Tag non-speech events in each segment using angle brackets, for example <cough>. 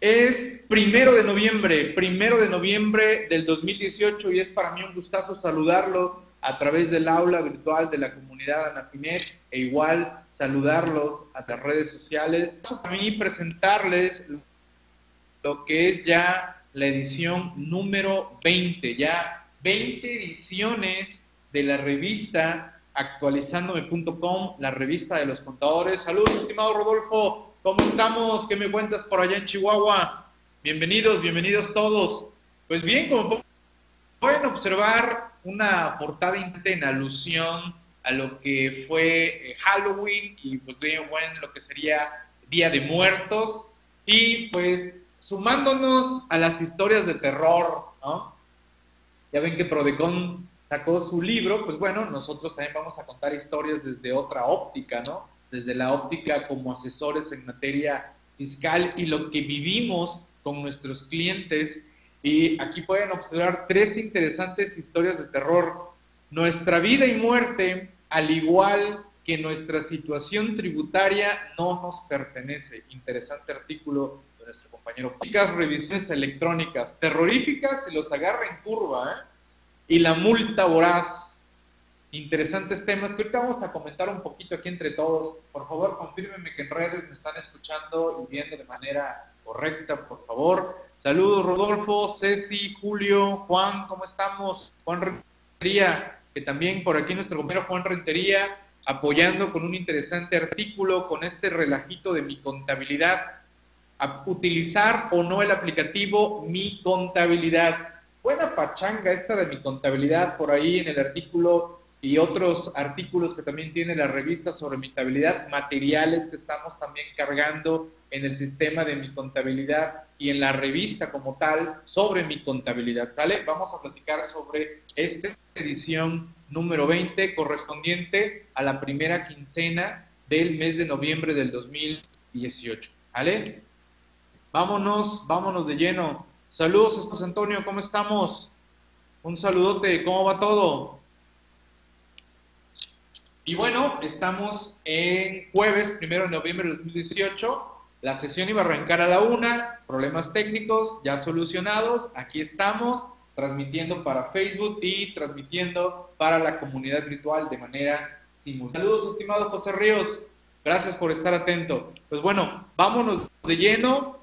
Es primero de noviembre, primero de noviembre del 2018 y es para mí un gustazo saludarlos a través del aula virtual de la comunidad Anafinet e igual saludarlos a las redes sociales. Para mí presentarles lo que es ya la edición número 20, ya 20 ediciones de la revista actualizándome.com, la revista de los contadores. Saludos, estimado Rodolfo, ¿cómo estamos? ¿Qué me cuentas por allá en Chihuahua? Bienvenidos, bienvenidos todos. Pues bien, como pueden observar, una portada en alusión a lo que fue eh, Halloween y pues bien, bueno, lo que sería Día de Muertos y pues sumándonos a las historias de terror, ¿no? Ya ven que Prodecon sacó su libro, pues bueno, nosotros también vamos a contar historias desde otra óptica, ¿no? Desde la óptica como asesores en materia fiscal y lo que vivimos con nuestros clientes. Y aquí pueden observar tres interesantes historias de terror. Nuestra vida y muerte, al igual que nuestra situación tributaria, no nos pertenece. Interesante artículo de nuestro compañero. Revisiones electrónicas terroríficas se los agarra en curva, ¿eh? y la multa voraz. Interesantes temas que ahorita vamos a comentar un poquito aquí entre todos. Por favor, confírmenme que en redes me están escuchando y viendo de manera correcta, por favor. Saludos, Rodolfo, Ceci, Julio, Juan, ¿cómo estamos? Juan Rentería, que también por aquí nuestro compañero Juan Rentería, apoyando con un interesante artículo con este relajito de mi contabilidad. Utilizar o no el aplicativo Mi Contabilidad buena pachanga esta de mi contabilidad por ahí en el artículo y otros artículos que también tiene la revista sobre mi contabilidad, materiales que estamos también cargando en el sistema de mi contabilidad y en la revista como tal sobre mi contabilidad, ¿sale? Vamos a platicar sobre esta edición número 20 correspondiente a la primera quincena del mes de noviembre del 2018, ¿vale? Vámonos, vámonos de lleno Saludos, José Antonio, ¿cómo estamos? Un saludote, ¿cómo va todo? Y bueno, estamos en jueves, primero de noviembre de 2018. La sesión iba a arrancar a la una, problemas técnicos ya solucionados. Aquí estamos transmitiendo para Facebook y transmitiendo para la comunidad virtual de manera simultánea. Saludos, estimado José Ríos. Gracias por estar atento. Pues bueno, vámonos de lleno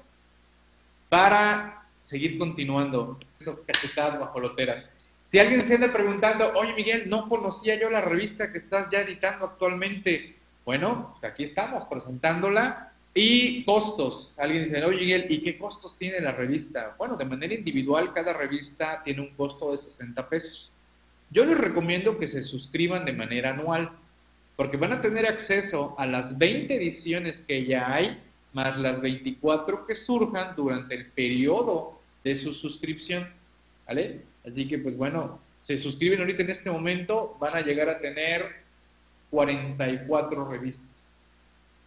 para seguir continuando esas cachetadas bajoloteras. Si alguien se anda preguntando, oye Miguel, no conocía yo la revista que estás ya editando actualmente. Bueno, pues aquí estamos presentándola. Y costos. Alguien dice, oye Miguel, ¿y qué costos tiene la revista? Bueno, de manera individual cada revista tiene un costo de 60 pesos. Yo les recomiendo que se suscriban de manera anual, porque van a tener acceso a las 20 ediciones que ya hay, más las 24 que surjan durante el periodo de su suscripción, ¿vale? Así que, pues bueno, se suscriben ahorita en este momento, van a llegar a tener 44 revistas,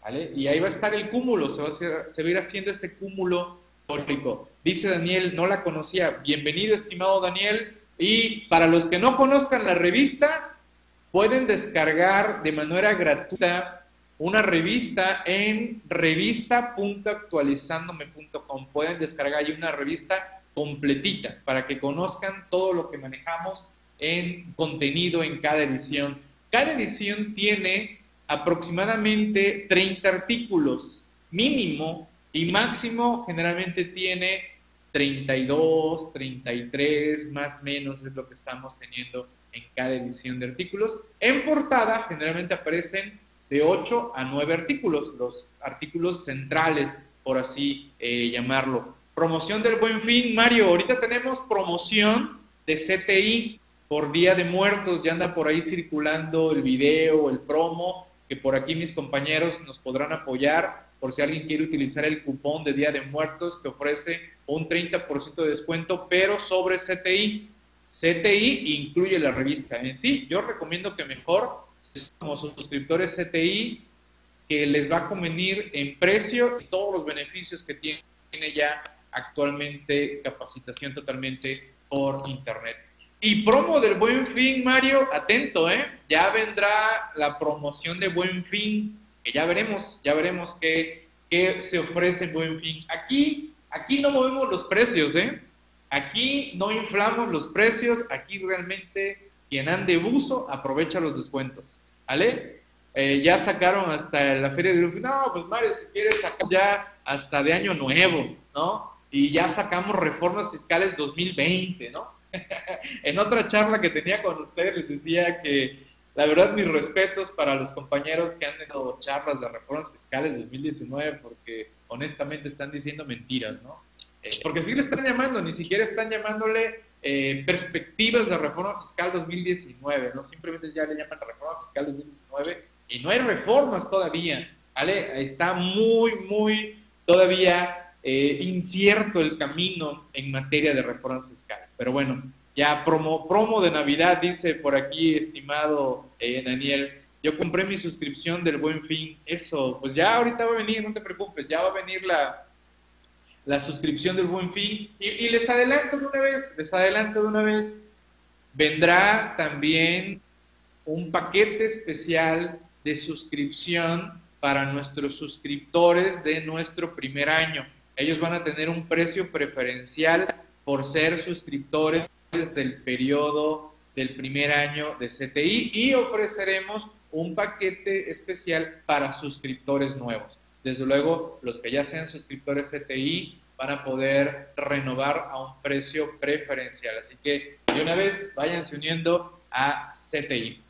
¿vale? Y ahí va a estar el cúmulo, se va a, se va a ir haciendo ese cúmulo histórico. Dice Daniel, no la conocía. Bienvenido, estimado Daniel. Y para los que no conozcan la revista, pueden descargar de manera gratuita una revista en revista.actualizandome.com. Pueden descargar ahí una revista completita para que conozcan todo lo que manejamos en contenido en cada edición. Cada edición tiene aproximadamente 30 artículos, mínimo y máximo generalmente tiene 32, 33, más menos es lo que estamos teniendo en cada edición de artículos. En portada generalmente aparecen de 8 a 9 artículos, los artículos centrales, por así eh, llamarlo. Promoción del buen fin, Mario, ahorita tenemos promoción de CTI por Día de Muertos, ya anda por ahí circulando el video, el promo, que por aquí mis compañeros nos podrán apoyar por si alguien quiere utilizar el cupón de Día de Muertos que ofrece un 30% de descuento, pero sobre CTI. CTI incluye la revista en sí. Yo recomiendo que mejor como suscriptores CTI que les va a convenir en precio y todos los beneficios que tiene ya actualmente capacitación totalmente por internet. Y promo del Buen Fin, Mario, atento, ¿eh? Ya vendrá la promoción de Buen Fin, que ya veremos, ya veremos qué, qué se ofrece Buen Fin. Aquí aquí no movemos los precios, ¿eh? Aquí no inflamos los precios, aquí realmente quien ande buzo aprovecha los descuentos, ¿vale? Eh, ya sacaron hasta la feria de no, pues Mario, si quieres sacar ya hasta de año nuevo, ¿no? Y ya sacamos reformas fiscales 2020, ¿no? <laughs> en otra charla que tenía con ustedes les decía que la verdad mis respetos para los compañeros que han tenido charlas de reformas fiscales 2019 porque honestamente están diciendo mentiras, ¿no? Eh, porque sí le están llamando, ni siquiera están llamándole eh, perspectivas de reforma fiscal 2019, ¿no? Simplemente ya le llaman reforma fiscal 2019 y no hay reformas todavía, ¿vale? Está muy, muy todavía eh, incierto el camino en materia de reformas fiscales. Pero bueno, ya promo, promo de Navidad, dice por aquí, estimado Daniel, yo compré mi suscripción del Buen Fin, eso, pues ya ahorita va a venir, no te preocupes, ya va a venir la, la suscripción del Buen Fin. Y, les adelanto de una vez, les adelanto de una vez, vendrá también un paquete especial de suscripción para nuestros suscriptores de nuestro primer año. Ellos van a tener un precio preferencial por ser suscriptores del periodo del primer año de CTI y ofreceremos un paquete especial para suscriptores nuevos. Desde luego, los que ya sean suscriptores CTI van a poder renovar a un precio preferencial. Así que de una vez váyanse uniendo a CTI.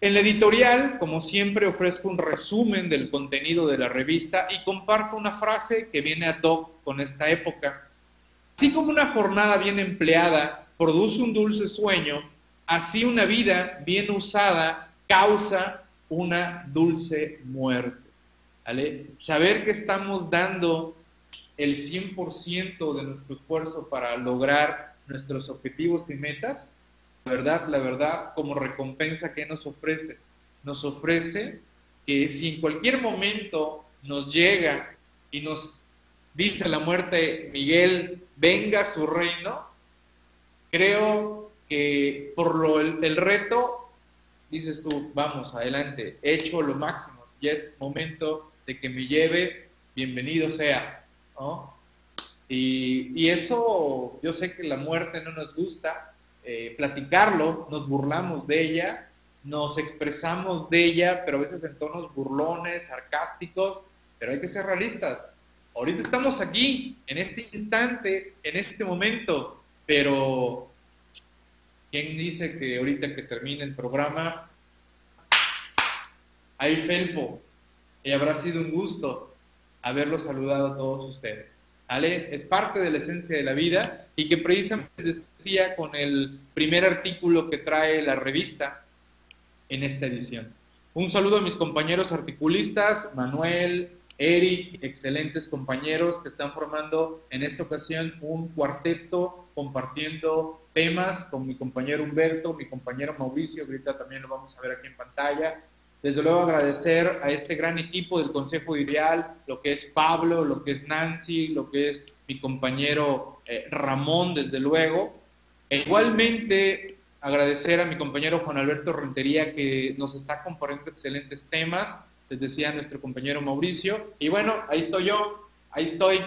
En la editorial, como siempre, ofrezco un resumen del contenido de la revista y comparto una frase que viene a hoc con esta época. Así como una jornada bien empleada produce un dulce sueño, así una vida bien usada causa una dulce muerte. Saber que estamos dando el 100% de nuestro esfuerzo para lograr nuestros objetivos y metas, verdad, la verdad, como recompensa que nos ofrece, nos ofrece que si en cualquier momento nos llega y nos dice la muerte, Miguel, venga su reino, creo que por lo, el, reto, dices tú, vamos, adelante, he hecho lo máximo, ya es momento de que me lleve, bienvenido sea, ¿no? Y, eso, yo sé que la muerte no nos gusta, eh, platicarlo, nos burlamos de ella, nos expresamos de ella, pero a veces en tonos burlones, sarcásticos, pero hay que ser realistas. Ahorita estamos aquí, en este instante, en este momento, pero ¿quién dice que ahorita que termine el programa hay felpo? y habrá sido un gusto haberlos saludado a todos ustedes. Es parte de la esencia de la vida y que precisamente decía con el primer artículo que trae la revista en esta edición. Un saludo a mis compañeros articulistas, Manuel, Eric, excelentes compañeros que están formando en esta ocasión un cuarteto compartiendo temas con mi compañero Humberto, mi compañero Mauricio, ahorita también lo vamos a ver aquí en pantalla, desde luego agradecer a este gran equipo del Consejo Ideal, lo que es Pablo, lo que es Nancy, lo que es mi compañero eh, Ramón, desde luego. E igualmente agradecer a mi compañero Juan Alberto Rentería que nos está compartiendo excelentes temas, les decía nuestro compañero Mauricio. Y bueno, ahí estoy yo, ahí estoy,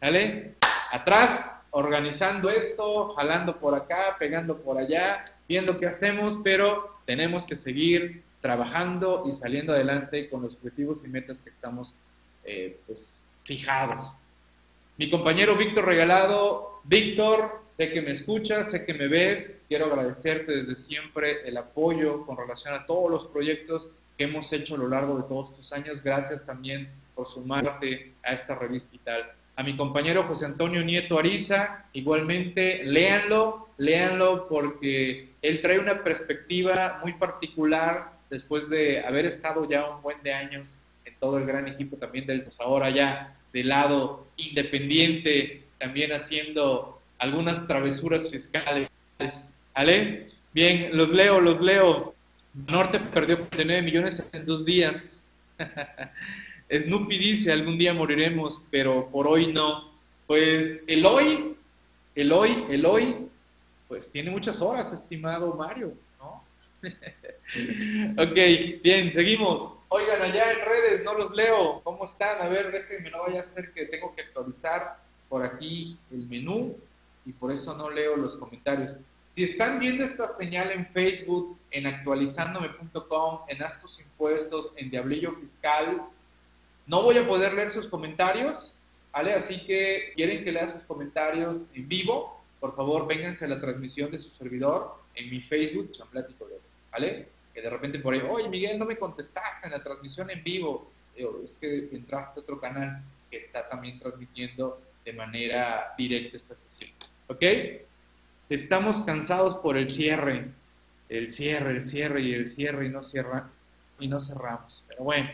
¿vale? Atrás, organizando esto, jalando por acá, pegando por allá, viendo qué hacemos, pero tenemos que seguir trabajando y saliendo adelante con los objetivos y metas que estamos eh, pues, fijados. Mi compañero Víctor Regalado, Víctor, sé que me escuchas, sé que me ves, quiero agradecerte desde siempre el apoyo con relación a todos los proyectos que hemos hecho a lo largo de todos estos años. Gracias también por sumarte a esta revista. A mi compañero José Antonio Nieto Ariza, igualmente, léanlo, léanlo porque él trae una perspectiva muy particular después de haber estado ya un buen de años en todo el gran equipo también del pues ahora ya del lado independiente, también haciendo algunas travesuras fiscales. ¿Vale? Bien, los leo, los leo. Norte perdió 49 millones en dos días. <laughs> Snoopy dice, algún día moriremos, pero por hoy no. Pues el hoy, el hoy, el hoy, pues tiene muchas horas, estimado Mario. <laughs> <laughs> ok, bien, seguimos. Oigan, allá en redes no los leo. ¿Cómo están? A ver, déjenme, no vaya a ser que tengo que actualizar por aquí el menú y por eso no leo los comentarios. Si están viendo esta señal en Facebook, en actualizándome.com, en Astos Impuestos, en Diablillo Fiscal, no voy a poder leer sus comentarios, ¿vale? Así que si quieren que lea sus comentarios en vivo, por favor, vénganse a la transmisión de su servidor en mi Facebook, Champlático ¿vale? De repente por ahí, oye Miguel, no me contestaste en la transmisión en vivo. es que entraste a otro canal que está también transmitiendo de manera directa esta sesión. ¿Ok? Estamos cansados por el cierre, el cierre, el cierre y el cierre y no cierra y no cerramos. Pero bueno,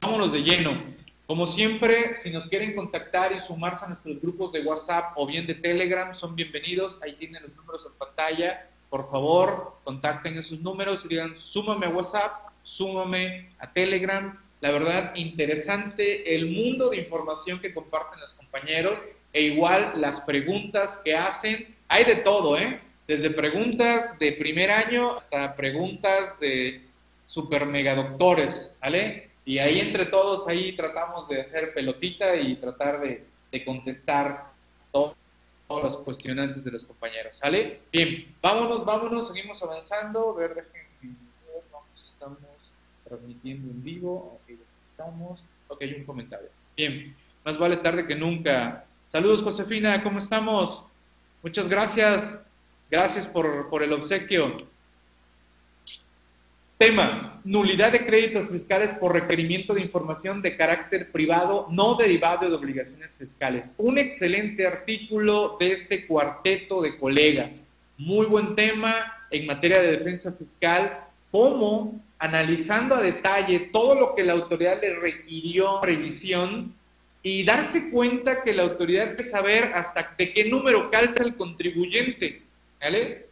vámonos de lleno. Como siempre, si nos quieren contactar y sumarse a nuestros grupos de WhatsApp o bien de Telegram, son bienvenidos. Ahí tienen los números en pantalla. Por favor, contacten esos números y digan, súmame a WhatsApp, súmame a Telegram. La verdad, interesante el mundo de información que comparten los compañeros e igual las preguntas que hacen hay de todo, ¿eh? Desde preguntas de primer año hasta preguntas de super mega doctores, ¿vale? Y ahí entre todos, ahí tratamos de hacer pelotita y tratar de, contestar todos los cuestionantes de los compañeros, ¿sale? Bien, vámonos, vámonos, seguimos avanzando. A ver, déjenme vamos, estamos transmitiendo en vivo. Ok, estamos. Ok, hay un comentario. Bien, más vale tarde que nunca. Saludos, Josefina, ¿cómo estamos? Muchas gracias. Gracias por, el obsequio. Tema, nulidad de créditos fiscales por requerimiento de información de carácter privado no derivado de obligaciones fiscales. Un excelente artículo de este cuarteto de colegas. Muy buen tema en materia de defensa fiscal, cómo analizando a detalle todo lo que la autoridad le requirió revisión, y darse cuenta que la autoridad debe saber hasta de qué número calza el contribuyente, ¿vale?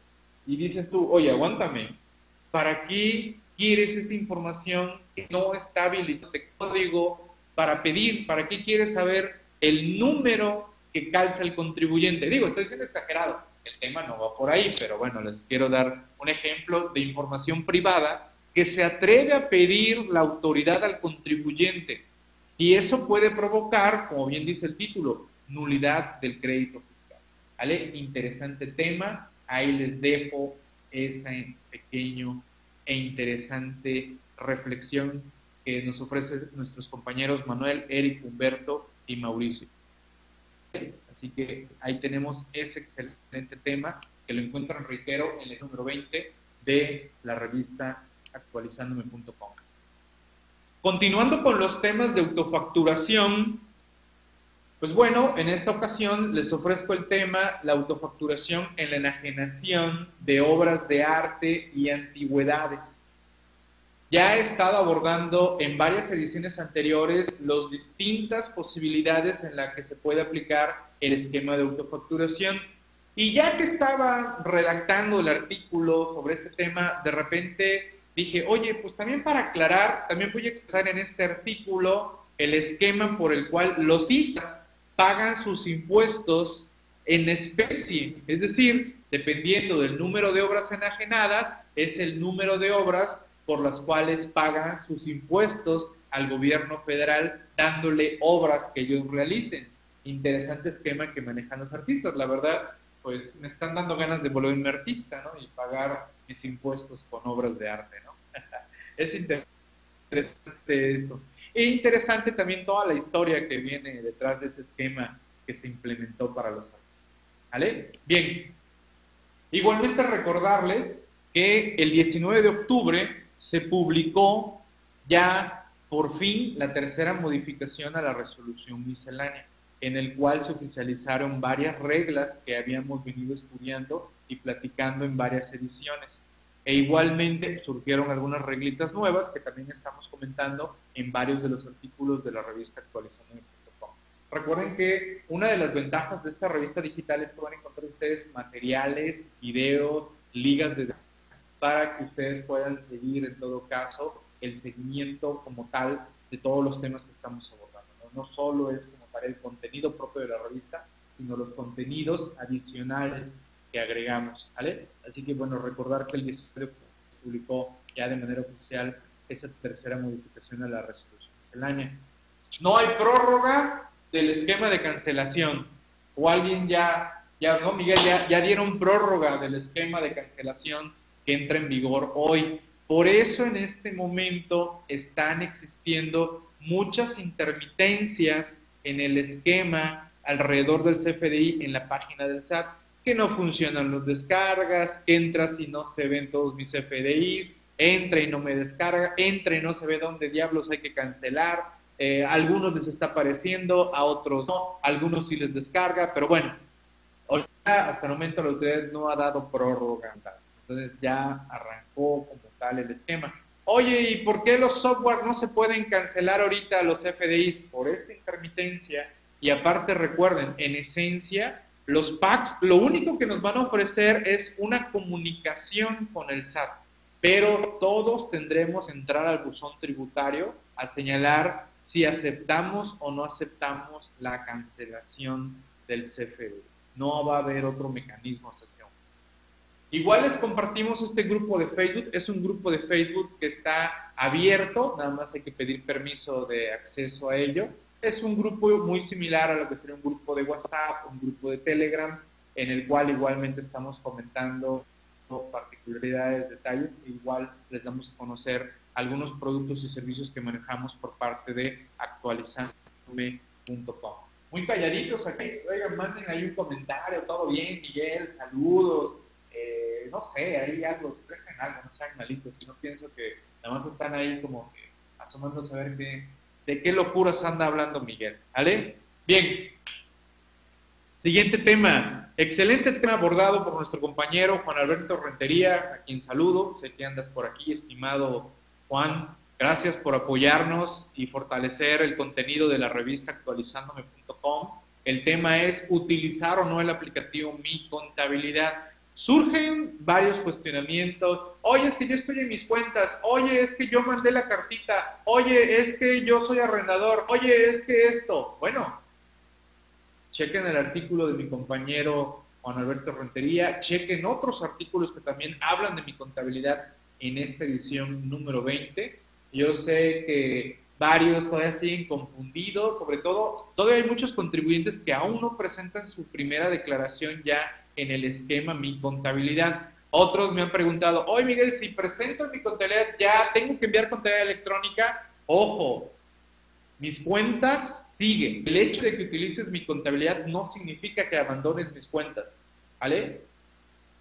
Y dices tú, oye, aguántame, ¿para qué quieres esa información que no está habilitada de código para pedir? ¿Para qué quieres saber el número que calza el contribuyente? Digo, estoy siendo exagerado, el tema no va por ahí, pero bueno, les quiero dar un ejemplo de información privada que se atreve a pedir la autoridad al contribuyente y eso puede provocar, como bien dice el título, nulidad del crédito fiscal. ¿Vale? Interesante tema. Ahí les dejo esa pequeño e interesante reflexión que nos ofrecen nuestros compañeros Manuel, Eric, Humberto y Mauricio. Así que ahí tenemos ese excelente tema que lo encuentran, reitero, en el número 20 de la revista actualizándome.com. Continuando con los temas de autofacturación, pues bueno, en esta ocasión les ofrezco el tema la autofacturación en la enajenación de obras de arte y antigüedades. Ya he estado abordando en varias ediciones anteriores las distintas posibilidades en las que se puede aplicar el esquema de autofacturación. Y ya que estaba redactando el artículo sobre este tema, de repente dije, oye, pues también para aclarar, también voy a expresar en este artículo el esquema por el cual los ISAs pagan sus impuestos en especie, es decir, dependiendo del número de obras enajenadas, es el número de obras por las cuales pagan sus impuestos al gobierno federal, dándole obras que ellos realicen. Interesante esquema que manejan los artistas, la verdad, pues me están dando ganas de volverme artista, ¿no? Y pagar mis impuestos con obras de arte, ¿no? <laughs> es interesante eso. E interesante también toda la historia que viene detrás de ese esquema que se implementó para los artistas. ¿Vale? Bien. Igualmente recordarles que el 19 de octubre se publicó ya por fin la tercera modificación a la resolución miscelánea, en el cual se oficializaron varias reglas que habíamos venido estudiando y platicando en varias ediciones. E igualmente surgieron algunas reglitas nuevas que también estamos comentando en varios de los artículos de la revista actualizando.com. Recuerden que una de las ventajas de esta revista digital es que van a encontrar ustedes materiales, videos, ligas de para que ustedes puedan seguir en todo caso el seguimiento como tal de todos los temas que estamos abordando. No, no solo es como para el contenido propio de la revista, sino los contenidos adicionales agregamos, ¿vale? Así que bueno, recordar que el 19 se publicó ya de manera oficial esa tercera modificación a la resolución miscelánea. No hay prórroga del esquema de cancelación, o alguien ya, ya no, Miguel, ya, ya dieron prórroga del esquema de cancelación que entra en vigor hoy. Por eso en este momento están existiendo muchas intermitencias en el esquema alrededor del CFDI en la página del SAT, que no funcionan los descargas, entras y no se ven todos mis CFDIs, entra y no me descarga, entra y no se ve dónde diablos hay que cancelar, eh, a algunos les está apareciendo, a otros no, a algunos sí les descarga, pero bueno, hasta el momento la autoridad no ha dado prórroga, entonces ya arrancó como tal el esquema. Oye, ¿y por qué los software no se pueden cancelar ahorita los FDIs? Por esta intermitencia. Y aparte recuerden, en esencia, los packs lo único que nos van a ofrecer es una comunicación con el SAT, pero todos tendremos que entrar al buzón tributario a señalar si aceptamos o no aceptamos la cancelación del CFDI. No va a haber otro mecanismo hasta este momento. Igual les compartimos este grupo de Facebook, es un grupo de Facebook que está abierto, nada más hay que pedir permiso de acceso a ello. Es un grupo muy similar a lo que sería un grupo de WhatsApp, un grupo de Telegram, en el cual igualmente estamos comentando particularidades, detalles, e igual les damos a conocer algunos productos y servicios que manejamos por parte de actualizandome.com. Muy calladitos aquí, oigan, manden ahí un comentario, todo bien, Miguel, saludos, eh, no sé, ahí algo, expresen algo, no sean malitos, sino pienso que nada más están ahí como que asomándose a ver qué, de qué locuras anda hablando Miguel, ¿vale? Bien, siguiente tema, excelente tema abordado por nuestro compañero Juan Alberto Rentería, a quien saludo, sé que andas por aquí, estimado Juan, gracias por apoyarnos y fortalecer el contenido de la revista actualizándome.com. El tema es utilizar o no el aplicativo Mi Contabilidad surgen varios cuestionamientos. Oye, es que yo estoy en mis cuentas. Oye, es que yo mandé la cartita. Oye, es que yo soy arrendador. Oye, es que esto. Bueno, chequen el artículo de mi compañero Juan Alberto Rentería. Chequen otros artículos que también hablan de mi contabilidad en esta edición número 20. Yo sé que varios todavía siguen confundidos, sobre todo, todavía hay muchos contribuyentes que aún no presentan su primera declaración ya en el esquema Mi Contabilidad. Otros me han preguntado, oye Miguel, si presento mi contabilidad, ¿ya tengo que enviar contabilidad electrónica? Ojo, mis cuentas siguen. El hecho de que utilices mi contabilidad no significa que abandones mis cuentas, ¿vale?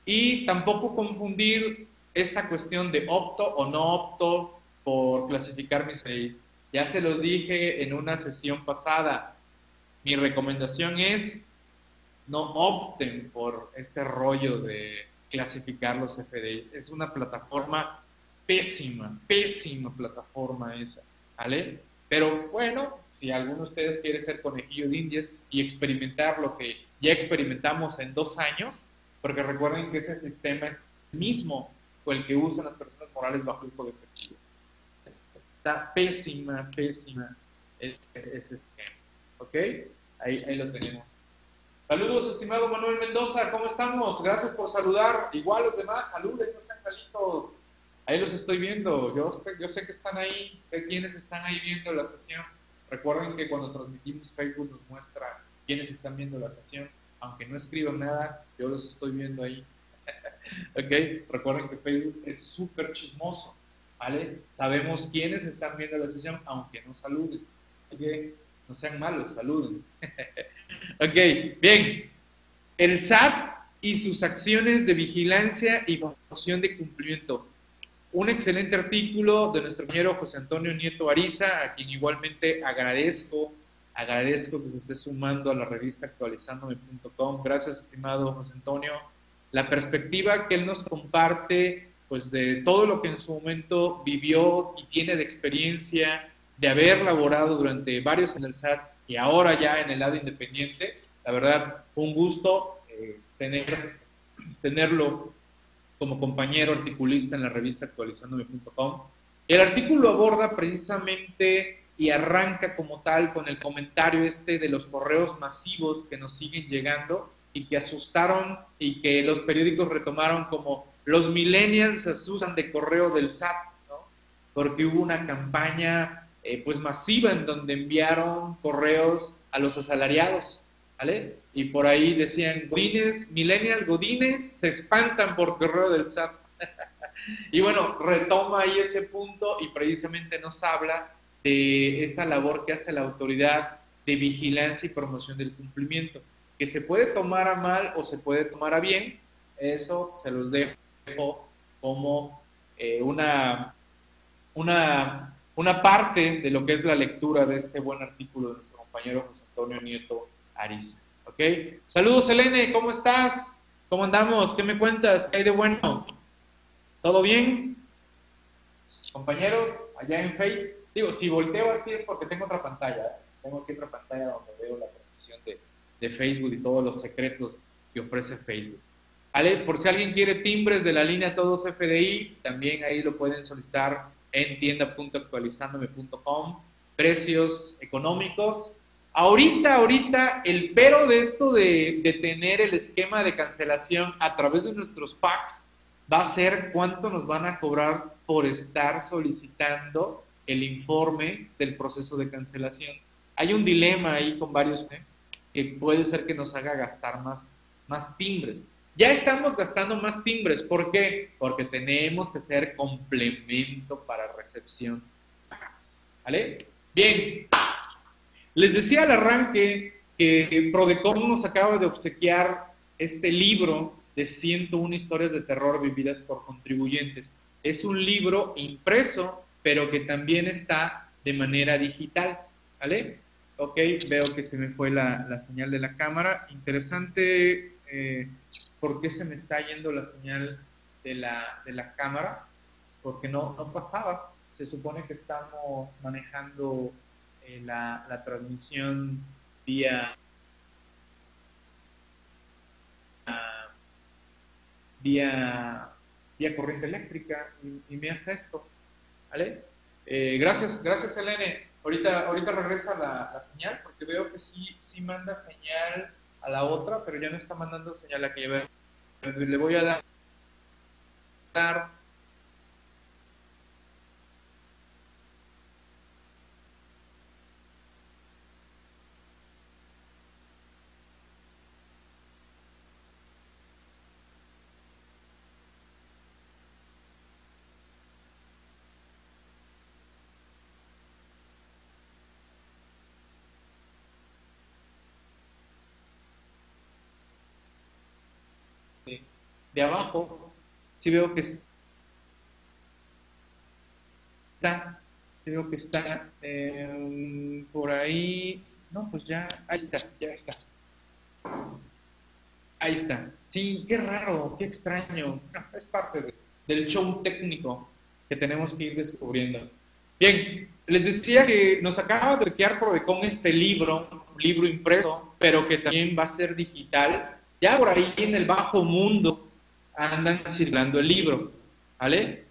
Y tampoco confundir esta cuestión de opto o no opto por clasificar mis seis. Ya se los dije en una sesión pasada. Mi recomendación es no opten por este rollo de clasificar los FDIs. Es una plataforma pésima, pésima plataforma esa, ¿vale? Pero bueno, si alguno de ustedes quiere ser conejillo de indias y experimentar lo que ya experimentamos en dos años, porque recuerden que ese sistema es el mismo con el que usan las personas morales bajo el código efectivo. Está pésima, pésima ese esquema, ¿ok? Ahí, ahí lo tenemos. Saludos, estimado Manuel Mendoza, ¿cómo estamos? Gracias por saludar. Igual los demás, saluden, no sean calitos. Ahí los estoy viendo. Yo, yo sé que están ahí, sé quiénes están ahí viendo la sesión. Recuerden que cuando transmitimos Facebook nos muestra quiénes están viendo la sesión. Aunque no escriban nada, yo los estoy viendo ahí. <laughs> ok, recuerden que Facebook es súper chismoso. ¿Vale? Sabemos quiénes están viendo la sesión, aunque no saluden. Okay. No sean malos, saluden. <laughs> ok, bien. El SAT y sus acciones de vigilancia y promoción de cumplimiento. Un excelente artículo de nuestro compañero José Antonio Nieto Ariza, a quien igualmente agradezco, agradezco que se esté sumando a la revista actualizandome.com. Gracias, estimado José Antonio. La perspectiva que él nos comparte, pues de todo lo que en su momento vivió y tiene de experiencia de haber laborado durante varios en el SAT y ahora ya en el lado independiente, la verdad, un gusto eh, tener, tenerlo como compañero articulista en la revista actualizandome.com. El artículo aborda precisamente y arranca como tal con el comentario este de los correos masivos que nos siguen llegando y que asustaron y que los periódicos retomaron como los millennials asustan de correo del SAT, ¿no? porque hubo una campaña eh, pues masiva en donde enviaron correos a los asalariados, ¿vale? Y por ahí decían, Godines, Millennial Godines se espantan por correo del SAT. <laughs> y bueno, retoma ahí ese punto y precisamente nos habla de esa labor que hace la autoridad de vigilancia y promoción del cumplimiento, que se puede tomar a mal o se puede tomar a bien, eso se los dejo como eh, una, una, una parte de lo que es la lectura de este buen artículo de nuestro compañero José Antonio Nieto Ariza. ¿Ok? Saludos, Elene, ¿cómo estás? ¿Cómo andamos? ¿Qué me cuentas? ¿Qué hay de bueno? ¿Todo bien? Compañeros, allá en Face. Digo, si volteo así es porque tengo otra pantalla. ¿eh? Tengo aquí otra pantalla donde veo la transmisión de, de Facebook y todos los secretos que ofrece Facebook. ¿Vale? Por si alguien quiere timbres de la línea Todos FDI, también ahí lo pueden solicitar en tienda.actualizandome.com. Precios económicos. Ahorita, ahorita, el pero de esto de, tener el esquema de cancelación a través de nuestros packs va a ser cuánto nos van a cobrar por estar solicitando el informe del proceso de cancelación. Hay un dilema ahí con varios ¿eh? que puede ser que nos haga gastar más, más timbres. Ya estamos gastando más timbres. ¿Por qué? Porque tenemos que hacer complemento para recepción. ¿Vale? Bien. Les decía al arranque que Prodecon nos acaba de obsequiar este libro de 101 historias de terror vividas por contribuyentes. Es un libro impreso, pero que también está de manera digital. ¿Vale? Ok, veo que se me fue la, la señal de la cámara. Interesante. Eh, ¿por qué se me está yendo la señal de la, de la cámara? Porque no, no pasaba. Se supone que estamos manejando eh, la, la, transmisión vía, vía, vía corriente eléctrica y, me hace esto. ¿Vale? Eh, gracias, gracias Elene. Ahorita, ahorita regresa la, la, señal porque veo que sí, sí manda señal a la otra, pero ya no está mandando señal a que. Le voy a dar, dar de abajo, si veo que está, si veo que está eh, por ahí, no, pues ya, ahí está, ya está. Ahí está. Sí, qué raro, qué extraño. es parte del show técnico que tenemos que ir descubriendo. Bien, les decía que nos acaba de quedar con este libro, un libro impreso, pero que también va a ser digital. Ya por ahí en el bajo mundo andan circulando el libro, ¿vale?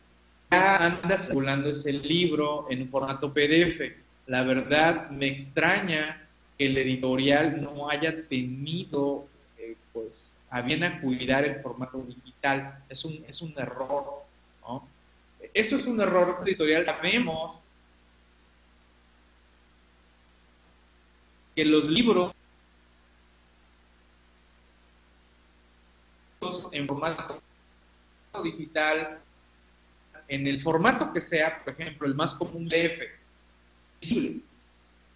Ya anda circulando ese libro en un formato PDF. La verdad me extraña que el editorial no haya tenido, eh, pues, a bien a cuidar el formato digital. Es un, es un error, ¿no? Eso es un error editorial. Sabemos que los libros en formato digital, en el formato que sea, por ejemplo, el más común DF,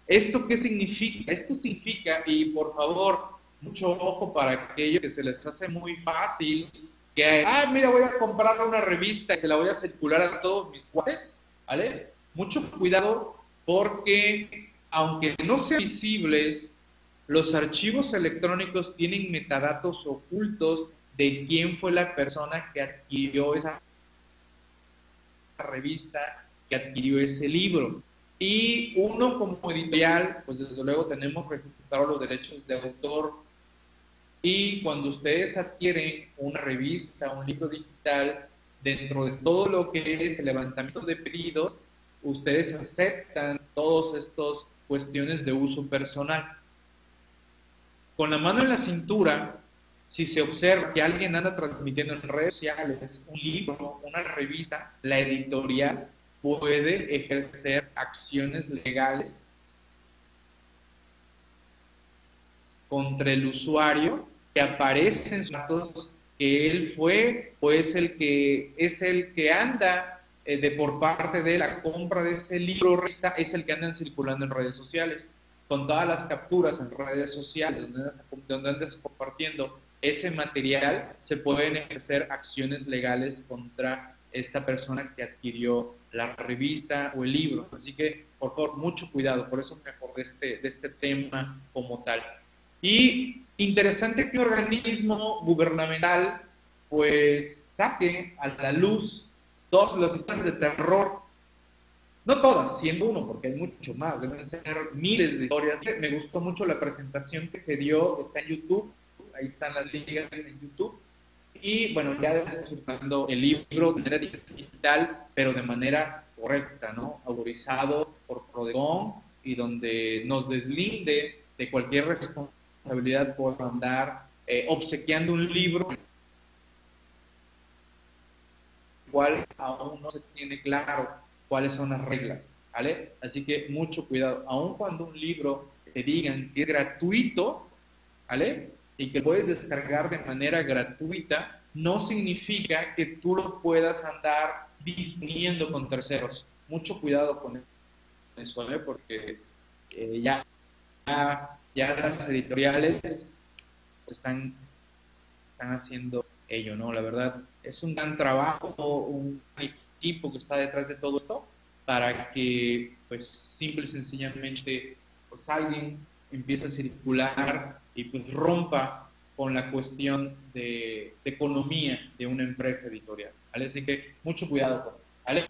¿Esto qué significa? Esto significa, y por favor, mucho ojo para aquellos que se les hace muy fácil, que, ah, mira, voy a comprar una revista y se la voy a circular a todos mis cuates, ¿vale? Mucho cuidado porque, aunque no sean visibles, los archivos electrónicos tienen metadatos ocultos de quién fue la persona que adquirió esa revista, que adquirió ese libro. Y uno como editorial, pues desde luego tenemos registrados los derechos de autor. Y cuando ustedes adquieren una revista, un libro digital, dentro de todo lo que es el levantamiento de pedidos, ustedes aceptan todas estas cuestiones de uso personal. Con la mano en la cintura, si se observa que alguien anda transmitiendo en redes sociales un libro, una revista, la editorial puede ejercer acciones legales contra el usuario que aparece en sus datos que él fue o es el que es el que anda eh, de por parte de la compra de ese libro es el que andan circulando en redes sociales. Con todas las capturas en redes sociales donde andas compartiendo ese material se pueden ejercer acciones legales contra esta persona que adquirió la revista o el libro. Así que, por favor, mucho cuidado. Por eso me acordé este, de este tema como tal. Y interesante que un organismo gubernamental pues saque a la luz todas las historias de terror. No todas, siendo uno, porque hay mucho más, deben ser miles de historias. Me gustó mucho la presentación que se dio, está en YouTube, ahí están las ligas en YouTube. Y bueno, ya disfrutando el libro de manera digital, pero de manera correcta, ¿no? Autorizado por Prodecon y donde nos deslinde de cualquier responsabilidad por andar eh, obsequiando un libro cual aún no se tiene claro cuáles son las reglas, ¿vale? Así que mucho cuidado, aun cuando un libro te digan que es gratuito, ¿vale? Y que puedes descargar de manera gratuita, no significa que tú lo puedas andar disponiendo con terceros. Mucho cuidado con eso, ¿eh? porque eh, ya, ya, las editoriales están, están haciendo ello, ¿no? La verdad, es un gran trabajo, un equipo que está detrás de todo esto para que, pues, simple y sencillamente, pues alguien empiece a circular y pues rompa con la cuestión de, economía de una empresa editorial. Así que mucho cuidado con ¿vale?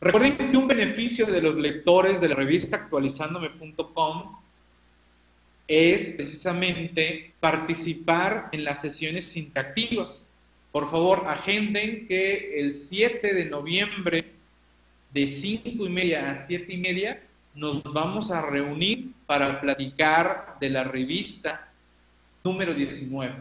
Recuerden que un beneficio de los lectores de la revista actualizándome.com es precisamente participar en las sesiones interactivas. Por favor, agenden que el 7 de noviembre de 5 y media a 7 y media nos vamos a reunir para platicar de la revista número 19.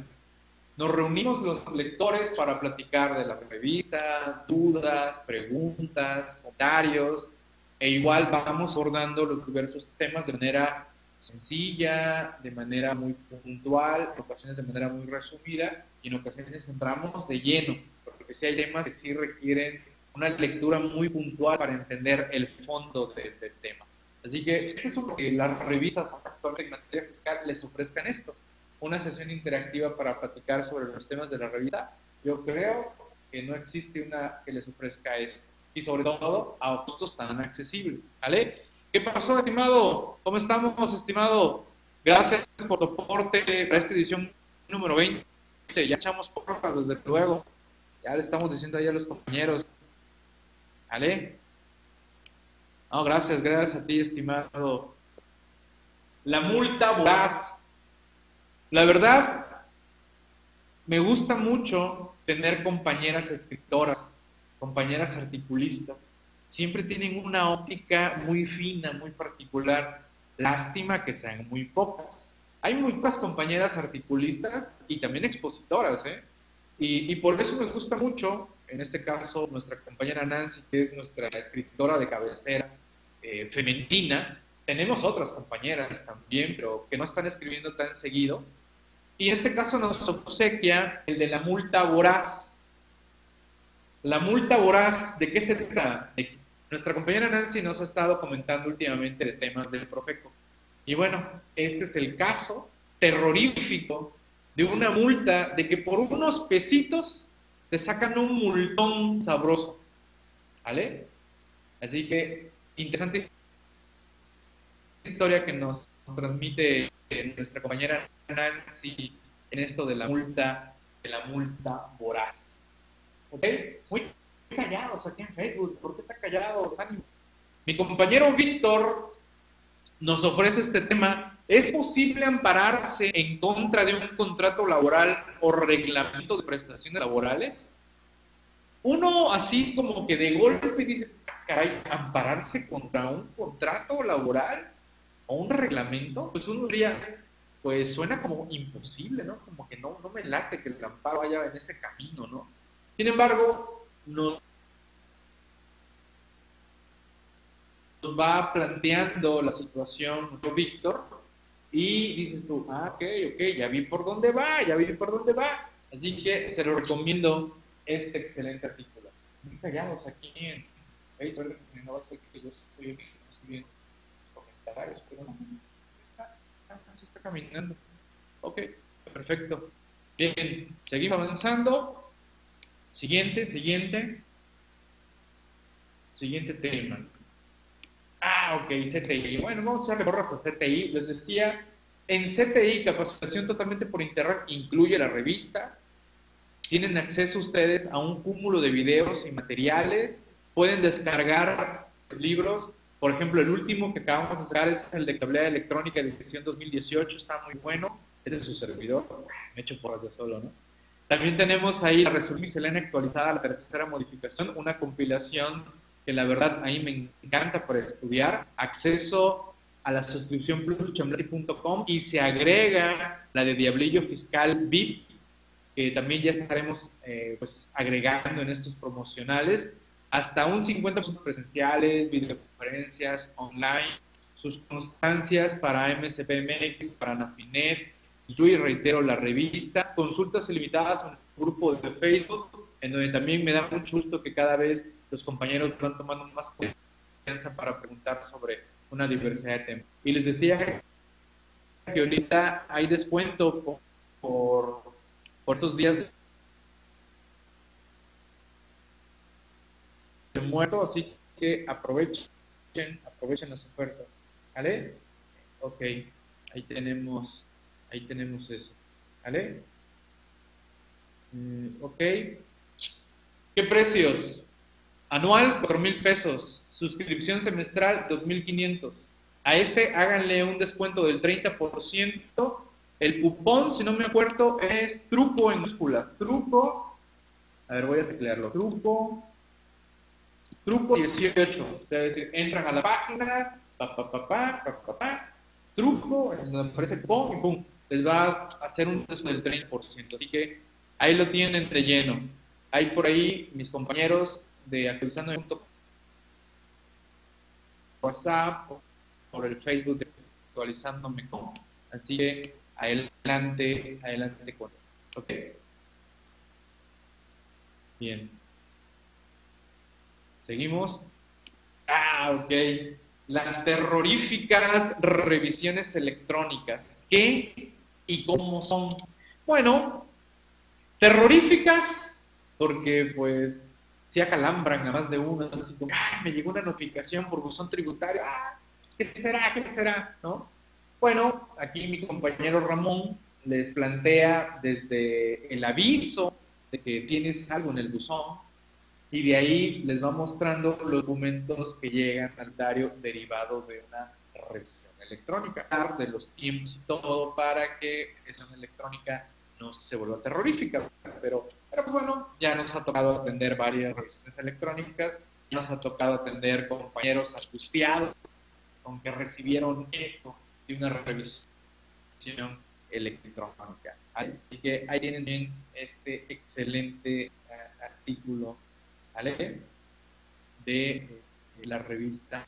Nos reunimos los lectores para platicar de la revista, dudas, preguntas, comentarios, e igual vamos abordando los diversos temas de manera sencilla, de manera muy puntual, en ocasiones de manera muy resumida, y en ocasiones entramos de lleno, porque sí hay temas que sí requieren una lectura muy puntual para entender el fondo del tema. Así que esto es lo que las revistas actuales en materia fiscal les ofrezcan esto, una sesión interactiva para platicar sobre los temas de la revista. Yo creo que no existe una que les ofrezca esto y sobre todo a costos tan accesibles. ¿Vale? ¿Qué pasó, estimado? ¿Cómo estamos, estimado? Gracias por tu aporte para esta edición número 20. Ya echamos porras, desde luego. Ya le estamos diciendo ahí a los compañeros. ¿Vale? No, gracias, gracias a ti, estimado. La multa voraz. La verdad, me gusta mucho tener compañeras escritoras, compañeras articulistas. Siempre tienen una óptica muy fina, muy particular. Lástima que sean muy pocas. Hay muy pocas compañeras articulistas y también expositoras, ¿eh? Y, y por eso me gusta mucho en este caso nuestra compañera Nancy, que es nuestra escritora de cabecera eh, femenina. Tenemos otras compañeras también, pero que no están escribiendo tan seguido. Y en este caso nos obsequia el de la multa voraz. La multa voraz, ¿de qué se trata? nuestra compañera Nancy nos ha estado comentando últimamente de temas del Profeco. Y bueno, este es el caso terrorífico de una multa de que por unos pesitos te sacan un multón sabroso. ¿Vale? Así que interesante historia que nos transmite nuestra compañera Nancy en esto de la multa, de la multa voraz. ¿Ok? Muy callados aquí en Facebook. ¿Por qué están callados? Ánimo. Mi compañero Víctor nos ofrece este tema. ¿Es posible ampararse en contra de un contrato laboral o reglamento de prestaciones laborales? Uno así como que de golpe dices, caray, ampararse contra un contrato laboral o un reglamento, pues uno diría, pues suena como imposible, ¿no? Como que no, no me late que el amparo vaya en ese camino, ¿no? Sin embargo, nos va planteando la situación Víctor y dices tú, ah, ok, ok, ya vi por dónde va, ya vi por dónde va. Así que se lo recomiendo este excelente artículo. Callados aquí en Facebook, no va a ser que yo estoy estoy viendo comentarios, pero no, está, se está caminando. Ok, perfecto. Bien, seguimos avanzando. Siguiente, siguiente. Siguiente tema. Ah, ok, CTI. Bueno, vamos a darle borras a CTI. Les decía, en CTI, capacitación totalmente por internet, incluye la revista. Tienen acceso ustedes a un cúmulo de videos y materiales. Pueden descargar libros. Por ejemplo, el último que acabamos de sacar es el de cableada electrónica de edición 2018. Está muy bueno. Este es su servidor. Me he hecho por de solo, ¿no? También tenemos ahí la resolución actualizada, la tercera modificación, una compilación que la verdad a mí me encanta por estudiar, acceso a la suscripción plus.chamblati.com y se agrega la de Diablillo Fiscal VIP, que también ya estaremos eh, pues, agregando en estos promocionales, hasta un 50% presenciales, videoconferencias online, sus constancias para MSPMX, para Nafinet, yo y reitero la revista, consultas ilimitadas en el grupo de Facebook, en donde también me da mucho gusto que cada vez los compañeros van tomando más confianza para preguntar sobre una diversidad de temas. Y les decía que ahorita hay descuento por, por, estos días de muerto, así que aprovechen, aprovechen las ofertas. ¿Vale? Ok, ahí tenemos, ahí tenemos eso. ¿Vale? Mm, ok. ¿Qué precios? Anual, 4 mil pesos. Suscripción semestral, 2.500. A este háganle un descuento del 30%. El cupón, si no me acuerdo, es truco en músculas. Truco, a ver, voy a teclearlo. Truco, truco 18. Es decir, entran a la página, pa, pa, pa, pa, pa, pa, truco, donde aparece pum y pum. Les va a hacer un descuento del 30%. Así que ahí lo tienen entre lleno. Hay por ahí mis compañeros de actualizando WhatsApp, por el Facebook de actualizándome con. Así que adelante, adelante con. Ok. Bien. Seguimos. Ah, ok. Las terroríficas revisiones electrónicas. ¿Qué y cómo son? Bueno, terroríficas porque pues si acalambran a más de uno, así como, me llegó una notificación por buzón tributario, ah, ¿qué será? ¿Qué será? ¿No? Bueno, aquí mi compañero Ramón les plantea desde el aviso de que tienes algo en el buzón y de ahí les va mostrando los documentos que llegan al diario derivado de una revisión electrónica, de los tiempos y todo para que esa electrónica no se vuelva terrorífica, pero pero pues bueno, ya nos ha tocado atender varias revisiones electrónicas, ya nos ha tocado atender compañeros angustiados con que recibieron esto de una revisión electrónica. Así que ahí tienen este excelente eh, artículo ¿vale? de eh, la revista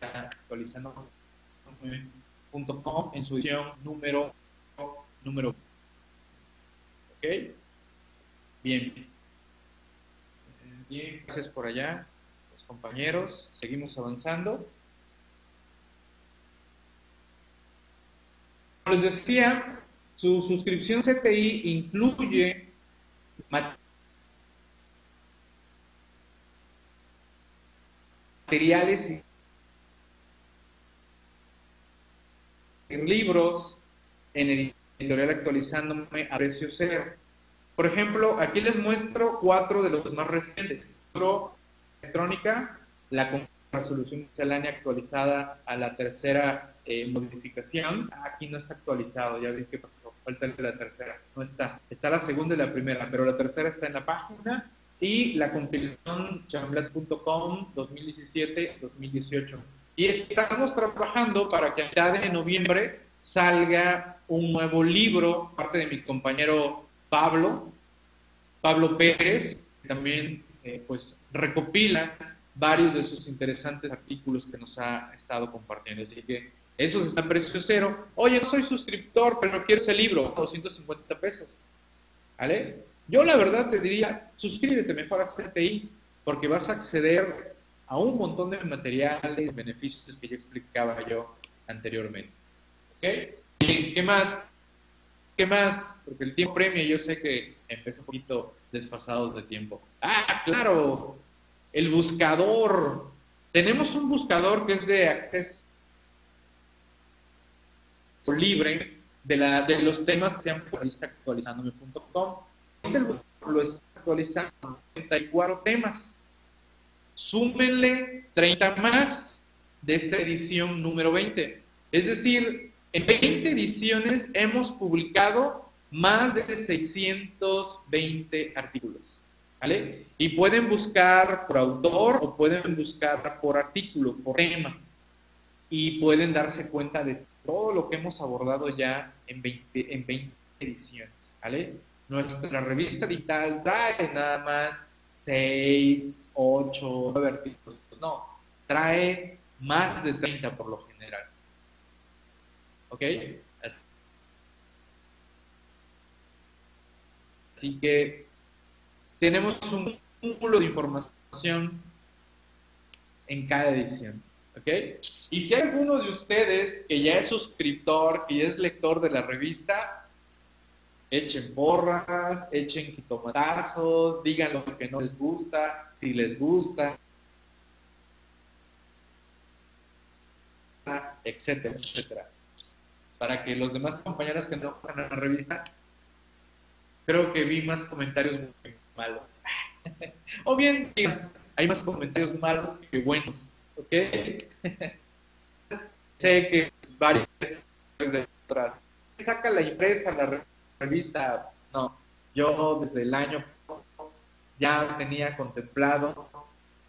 actualizando .com en su edición número número. Ok. Bien. Bien gracias por allá los compañeros. Seguimos avanzando. Como les decía su suscripción CTI incluye materiales libros en editorial actualizándome a precio cero. Por ejemplo, aquí les muestro cuatro de los más recientes. Electrónica, la resolución miscelánea actualizada a la tercera eh, modificación. Aquí no está actualizado, ya vi que pasó, falta la tercera. No está. Está la segunda y la primera, pero la tercera está en la página. Y la compilación chamblat.com 2017-2018 y estamos trabajando para que a de noviembre salga un nuevo libro, parte de mi compañero Pablo, Pablo Pérez, que también eh, pues recopila varios de esos interesantes artículos que nos ha estado compartiendo. Así que esos están precio cero. Oye, no soy suscriptor, pero quiero ese libro, 250 pesos. ¿Vale? Yo la verdad te diría, suscríbete mejor a CTI, porque vas a acceder a un montón de materiales, beneficios que ya explicaba yo anteriormente. ¿Ok? ¿Qué más? ¿Qué más? Porque el tiempo premia, yo sé que empecé un poquito desfasados de tiempo. Ah, claro, el buscador. Tenemos un buscador que es de acceso libre de, la, de los temas que se han puesto actualizándome.com. Lo está actualizando 34 temas. Súmenle 30 más de esta edición número 20. Es decir, en 20 ediciones hemos publicado más de 620 artículos. ¿vale? Y pueden buscar por autor o pueden buscar por artículo, por tema. Y pueden darse cuenta de todo lo que hemos abordado ya en 20, en 20 ediciones. ¿vale? Nuestra revista digital trae nada más 6, 8, 9 artículos. No, trae más de 30 por lo general. ¿Ok? Así que tenemos un cúmulo de información en cada edición. ¿Ok? Y si hay alguno de ustedes que ya es suscriptor, que ya es lector de la revista, echen porras, echen quitomatazos, digan lo que no les gusta, si les gusta, etcétera, etcétera para que los demás compañeros que no juegan en la revista, creo que vi más comentarios malos. <laughs> o bien, hay más comentarios malos que buenos, ¿ok? <laughs> sé que varios de otras saca la impresa, la revista, no, yo desde el año ya tenía contemplado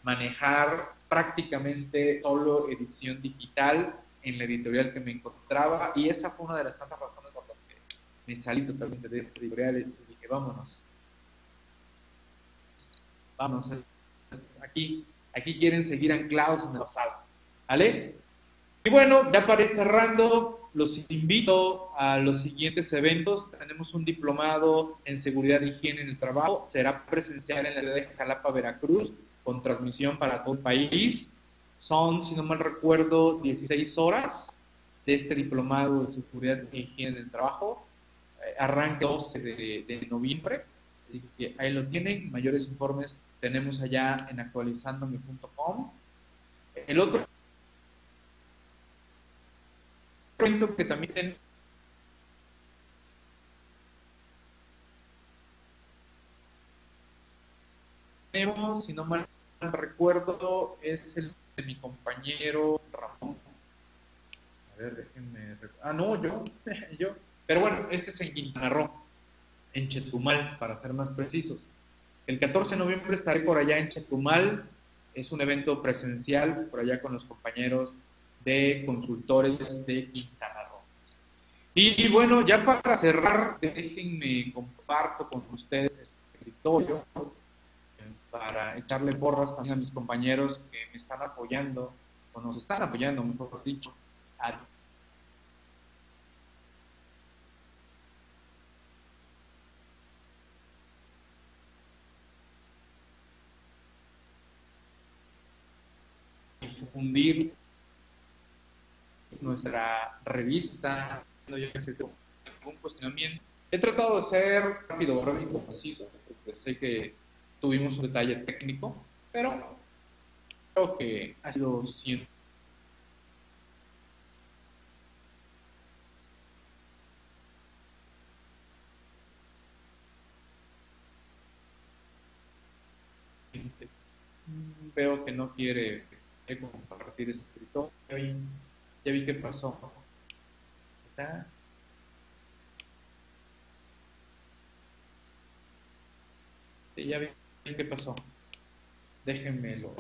manejar prácticamente solo edición digital en la editorial que me encontraba y esa fue una de las tantas razones por las que me salí totalmente de esa editorial y dije, vámonos. Vámonos. Aquí, aquí quieren seguir anclados en el pasado. ¿Vale? Y bueno, ya para ir cerrando, los invito a los siguientes eventos. Tenemos un diplomado en seguridad y higiene en el trabajo. Será presencial en la ciudad de Jalapa, Veracruz, con transmisión para todo el país. Son, si no mal recuerdo, 16 horas de este diplomado de seguridad e higiene trabajo. Eh, arranca 12 de, noviembre. Así que ahí lo tienen. Mayores informes tenemos allá en actualizandome.com. El otro que también tenemos, si no mal recuerdo, es el de mi compañero Ramón. A ver, déjenme. Ah, no, yo. <laughs> yo. Pero bueno, este es en Quintana Roo, en Chetumal, para ser más precisos. El 14 de noviembre estaré por allá en Chetumal. Es un evento presencial por allá con los compañeros de consultores de Quintana Roo. Y, bueno, ya para cerrar, déjenme comparto con ustedes este escritorio para echarle porras también a mis compañeros que me están apoyando, o nos están apoyando, mejor dicho, a difundir nuestra revista. He tratado de ser rápido, rápido conciso, porque sé que tuvimos un detalle técnico, pero creo que ha sido suficiente. Veo que no quiere compartir ese escritorio. Ya vi qué pasó. Está. ya vi ¿Qué pasó? Déjenmelo.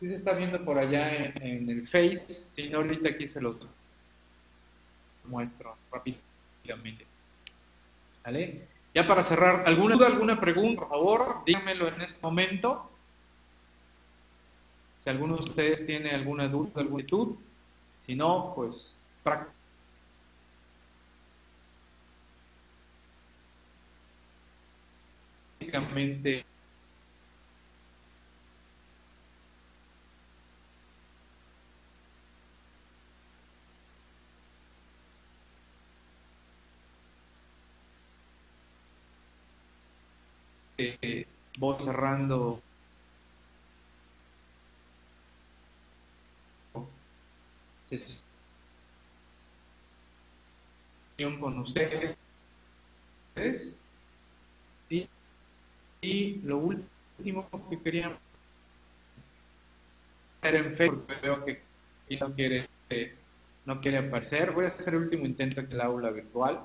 Si se está viendo por allá en, el Face, si no, ahorita aquí se los muestro rápidamente. ¿Vale? Ya para cerrar, ¿alguna duda, alguna pregunta, por favor? Díganmelo en este momento. Si alguno de ustedes tiene alguna duda, alguna inquietud. Si no, pues prácticamente eh, voy cerrando con ustedes. Y, lo último que quería hacer en Facebook porque veo que no quiere no quiere aparecer. Voy a hacer el último intento en el aula virtual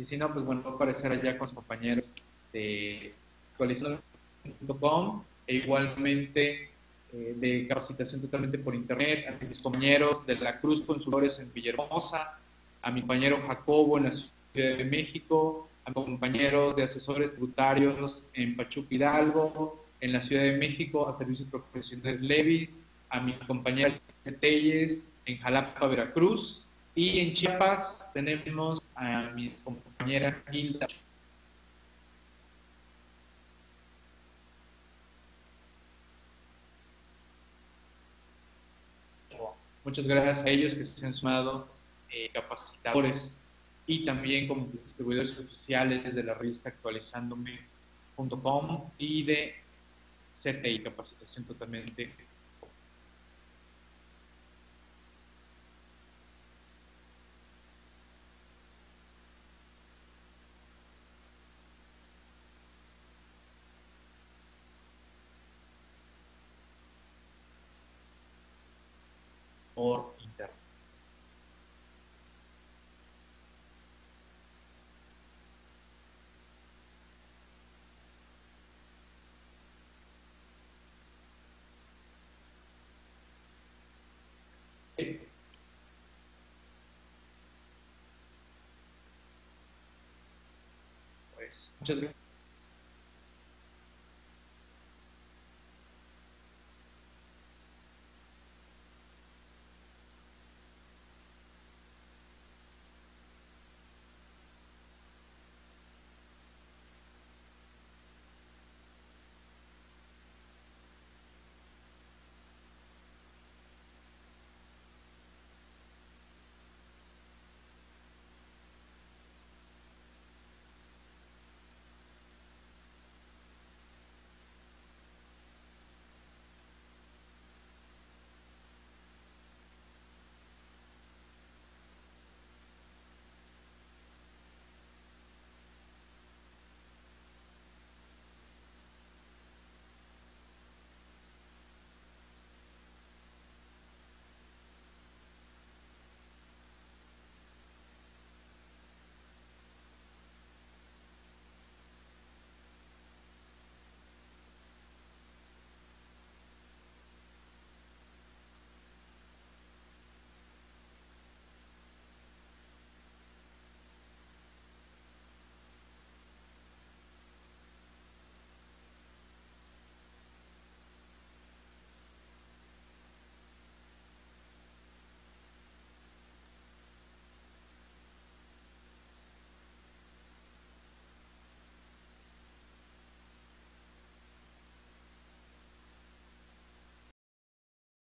Y si no, pues bueno, va a aparecer allá con sus compañeros de coalición.com e igualmente eh, de capacitación totalmente por internet, a mis compañeros de la Cruz Consultores en Villahermosa, a mi compañero Jacobo en la Ciudad de México, a mi compañero de asesores tributarios en Pachuca Hidalgo, en la Ciudad de México, a Servicios Profesionales Levi, a mi compañera Telles en Jalapa, Veracruz, y en Chiapas tenemos a mi Muchas gracias a ellos que se han sumado eh, capacitadores y también como distribuidores oficiales de la revista actualizándome.com y de CTI, capacitación totalmente por internet. Muchas gracias.